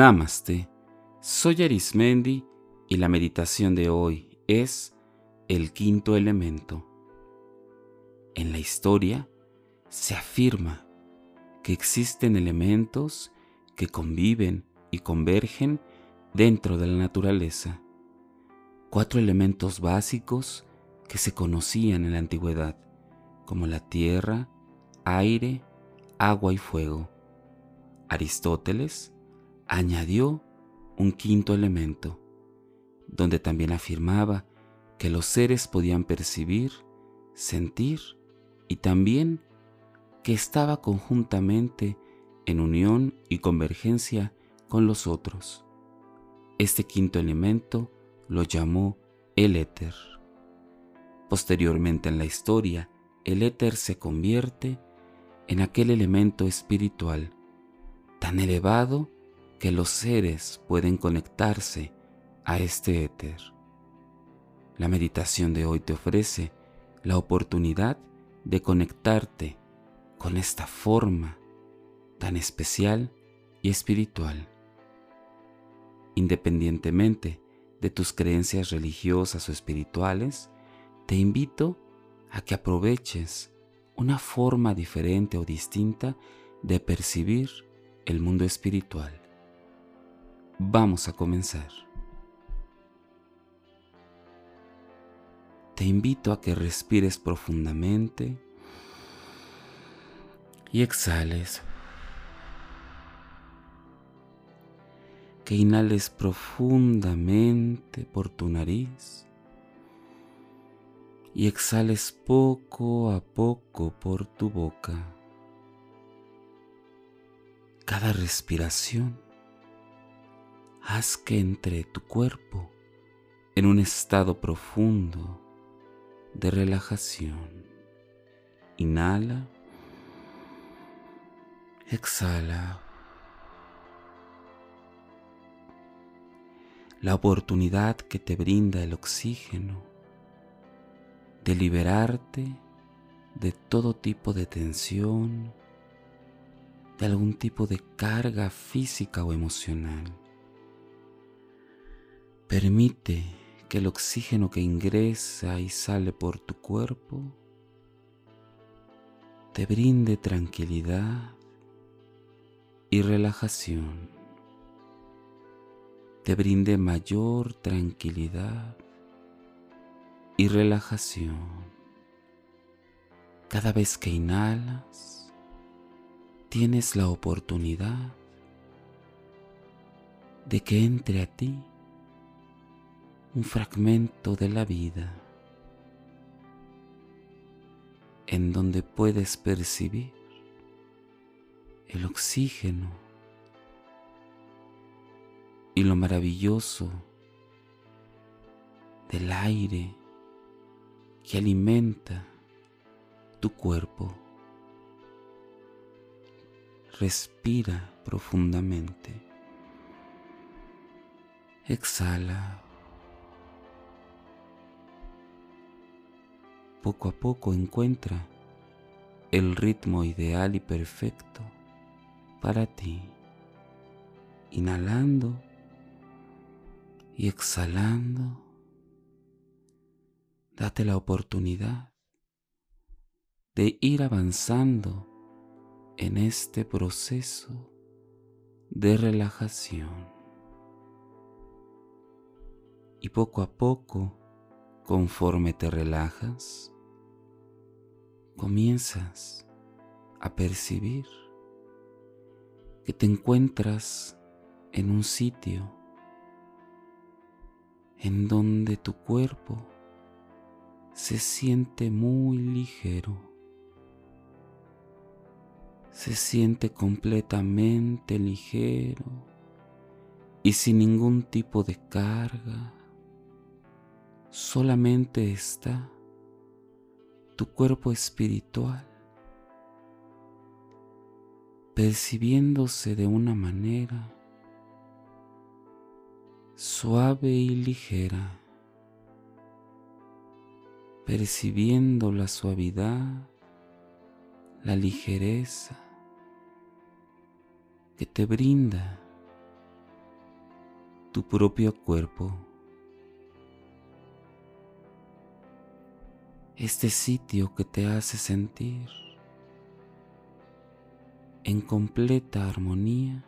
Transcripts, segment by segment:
Namaste. Soy Arismendi y la meditación de hoy es el quinto elemento. En la historia se afirma que existen elementos que conviven y convergen dentro de la naturaleza. Cuatro elementos básicos que se conocían en la antigüedad, como la tierra, aire, agua y fuego. Aristóteles añadió un quinto elemento, donde también afirmaba que los seres podían percibir, sentir y también que estaba conjuntamente en unión y convergencia con los otros. Este quinto elemento lo llamó el éter. Posteriormente en la historia, el éter se convierte en aquel elemento espiritual tan elevado que los seres pueden conectarse a este éter. La meditación de hoy te ofrece la oportunidad de conectarte con esta forma tan especial y espiritual. Independientemente de tus creencias religiosas o espirituales, te invito a que aproveches una forma diferente o distinta de percibir el mundo espiritual. Vamos a comenzar. Te invito a que respires profundamente y exhales. Que inhales profundamente por tu nariz y exhales poco a poco por tu boca. Cada respiración haz que entre tu cuerpo en un estado profundo de relajación. Inhala. Exhala. La oportunidad que te brinda el oxígeno de liberarte de todo tipo de tensión, de algún tipo de carga física o emocional. Permite que el oxígeno que ingresa y sale por tu cuerpo te brinde tranquilidad y relajación, te brinde mayor tranquilidad y relajación. Cada vez que inhalas, tienes la oportunidad de que entre a ti un fragmento de la vida en donde puedes percibir el oxígeno y lo maravilloso del aire que alimenta tu cuerpo. Respira profundamente. Exhala. Poco a poco encuentra el ritmo ideal y perfecto para ti, inhalando y exhalando. Date la oportunidad de ir avanzando en este proceso de relajación. Y poco a poco, conforme te relajas, comienzas a percibir que te encuentras en un sitio en donde tu cuerpo se siente muy ligero, se siente completamente ligero y sin ningún tipo de carga, solamente está tu cuerpo espiritual, percibiéndose de una manera suave y ligera, percibiendo la suavidad, la ligereza que te brinda tu propio cuerpo. Este sitio que te hace sentir en completa armonía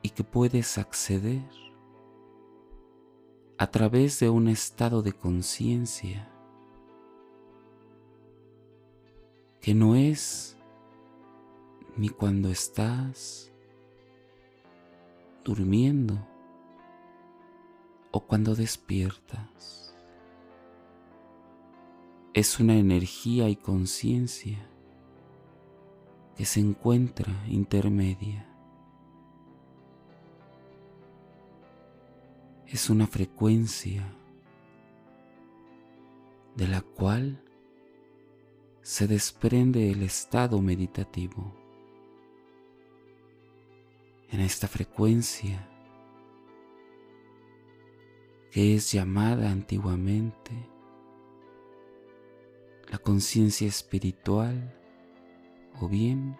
y que puedes acceder a través de un estado de conciencia que no es ni cuando estás durmiendo o cuando despiertas. Es una energía y conciencia que se encuentra intermedia. Es una frecuencia de la cual se desprende el estado meditativo. En esta frecuencia que es llamada antiguamente la conciencia espiritual o bien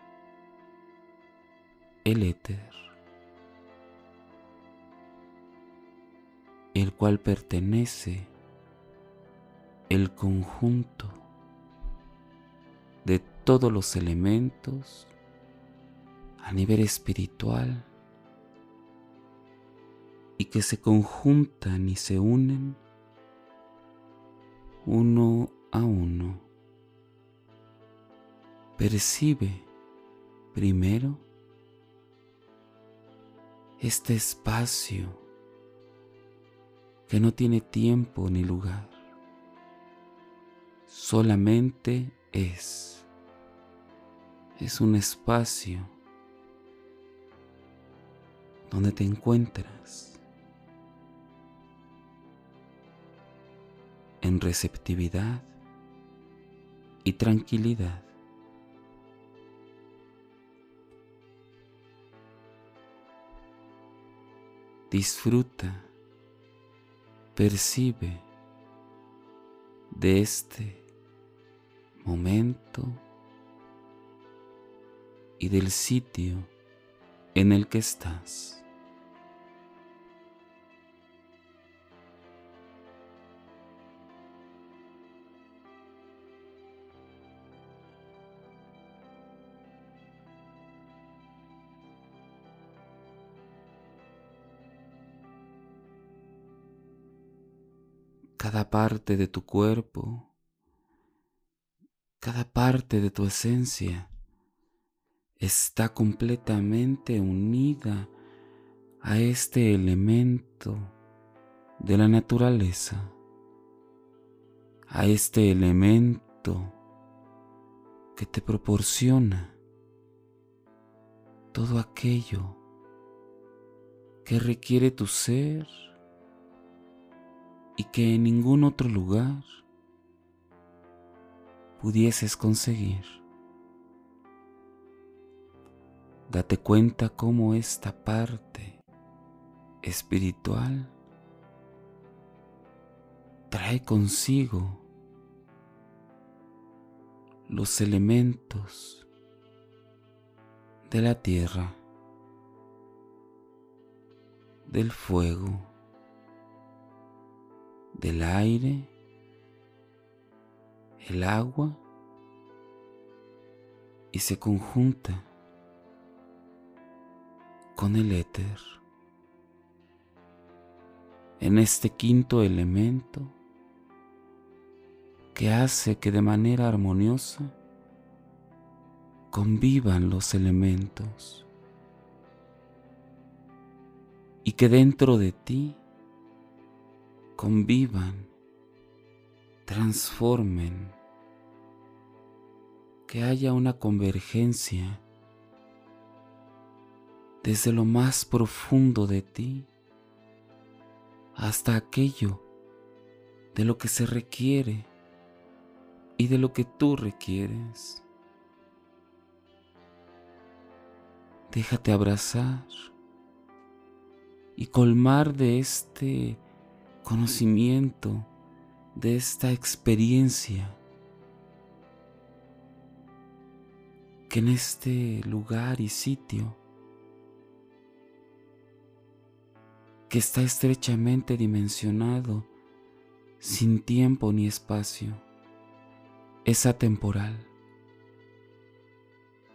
el éter, el cual pertenece el conjunto de todos los elementos a nivel espiritual y que se conjuntan y se unen uno a uno. Percibe primero este espacio que no tiene tiempo ni lugar, solamente es es un espacio donde te encuentras en receptividad y tranquilidad. Disfruta, percibe de este momento y del sitio en el que estás. Cada parte de tu cuerpo, cada parte de tu esencia está completamente unida a este elemento de la naturaleza, a este elemento que te proporciona todo aquello que requiere tu ser y que en ningún otro lugar pudieses conseguir. Date cuenta cómo esta parte espiritual trae consigo los elementos de la tierra, del fuego, del aire, el agua y se conjunta con el éter. En este quinto elemento que hace que de manera armoniosa convivan los elementos y que dentro de ti convivan, transformen, que haya una convergencia desde lo más profundo de ti hasta aquello de lo que se requiere y de lo que tú requieres. Déjate abrazar y colmar de este conocimiento, de esta experiencia que en este lugar y sitio que está estrechamente dimensionado, sin tiempo ni espacio, es atemporal.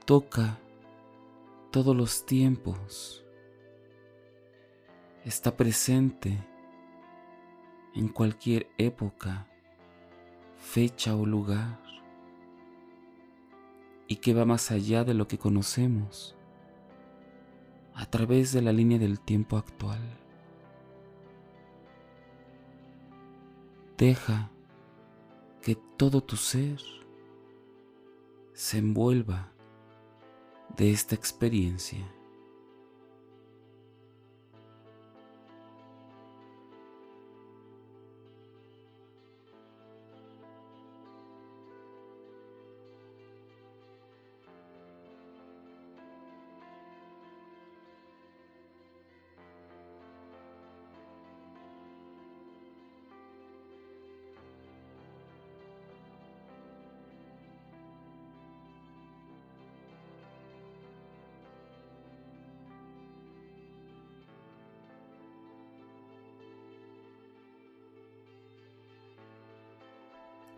Toca todos los tiempos, está presente en cualquier época, fecha o lugar, y que va más allá de lo que conocemos a través de la línea del tiempo actual. Deja que todo tu ser se envuelva de esta experiencia.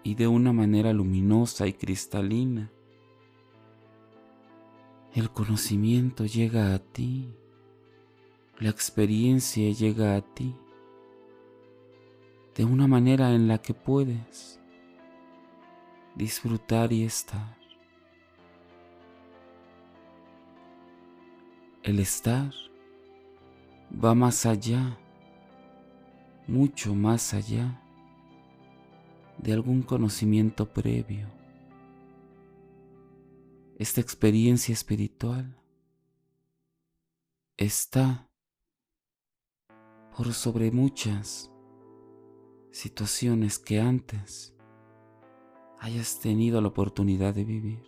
Y de una manera luminosa y cristalina. El conocimiento llega a ti, la experiencia llega a ti, de una manera en la que puedes disfrutar y estar. El estar va más allá, mucho más allá de algún conocimiento previo. Esta experiencia espiritual está por sobre muchas situaciones que antes hayas tenido la oportunidad de vivir.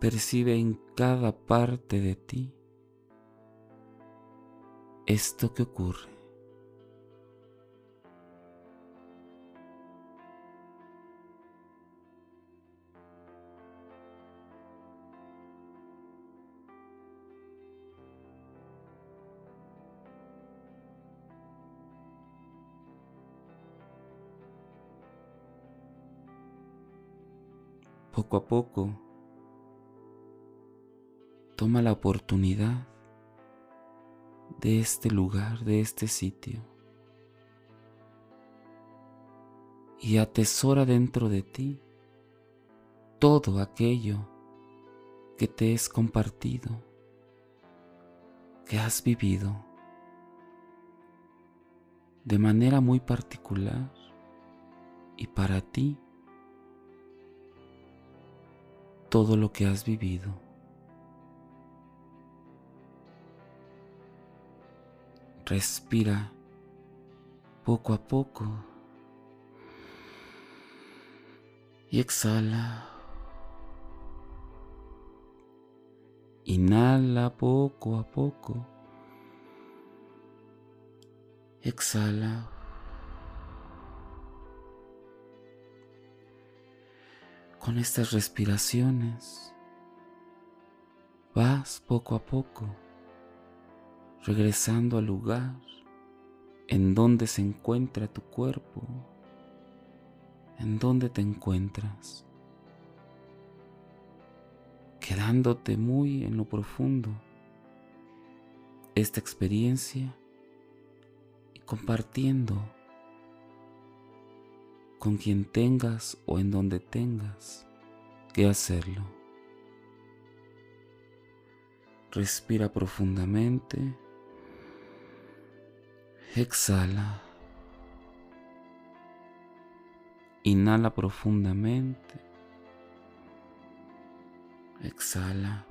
Percibe en cada parte de ti esto que ocurre. Poco a poco, toma la oportunidad de este lugar, de este sitio, y atesora dentro de ti todo aquello que te es compartido, que has vivido. De manera muy particular y para ti todo lo que has vivido. Respira poco a poco y exhala. Inhala poco a poco. Exhala. Con estas respiraciones vas poco a poco regresando al lugar en donde se encuentra tu cuerpo, en donde te encuentras, quedándote muy en lo profundo. Esta experiencia y compartiendo con quien tengas o en donde tengas que hacerlo. Respira profundamente. Exhala. Inhala profundamente. Exhala.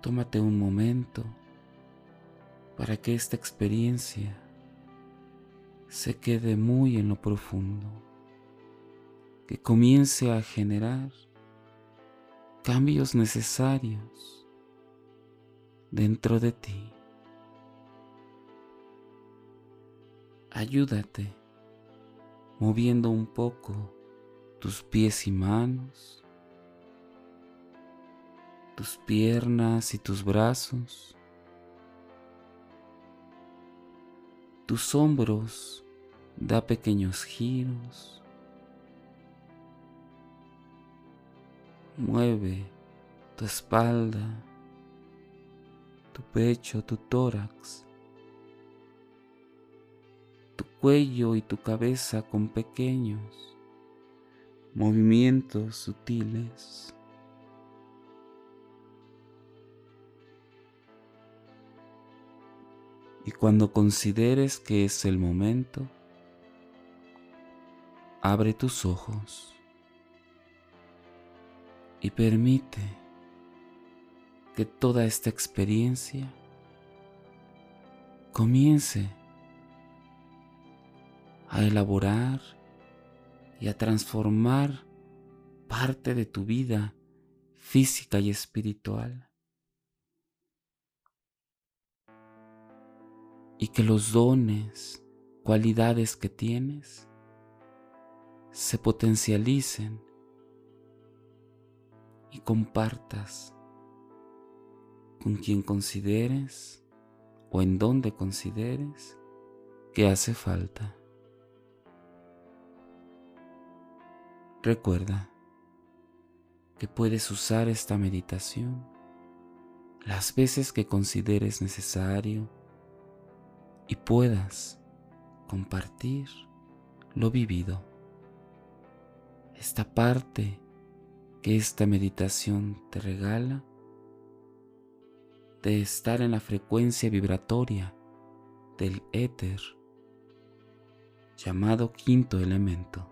Tómate un momento para que esta experiencia se quede muy en lo profundo, que comience a generar cambios necesarios dentro de ti. Ayúdate moviendo un poco tus pies y manos, tus piernas y tus brazos, tus hombros, da pequeños giros, mueve tu espalda, tu pecho, tu tórax cuello y tu cabeza con pequeños movimientos sutiles. Y cuando consideres que es el momento, abre tus ojos y permite que toda esta experiencia comience a elaborar y a transformar parte de tu vida física y espiritual. Y que los dones, cualidades que tienes, se potencialicen y compartas con quien consideres o en donde consideres que hace falta. Recuerda que puedes usar esta meditación las veces que consideres necesario y puedas compartir lo vivido. Esta parte que esta meditación te regala de estar en la frecuencia vibratoria del éter llamado quinto elemento.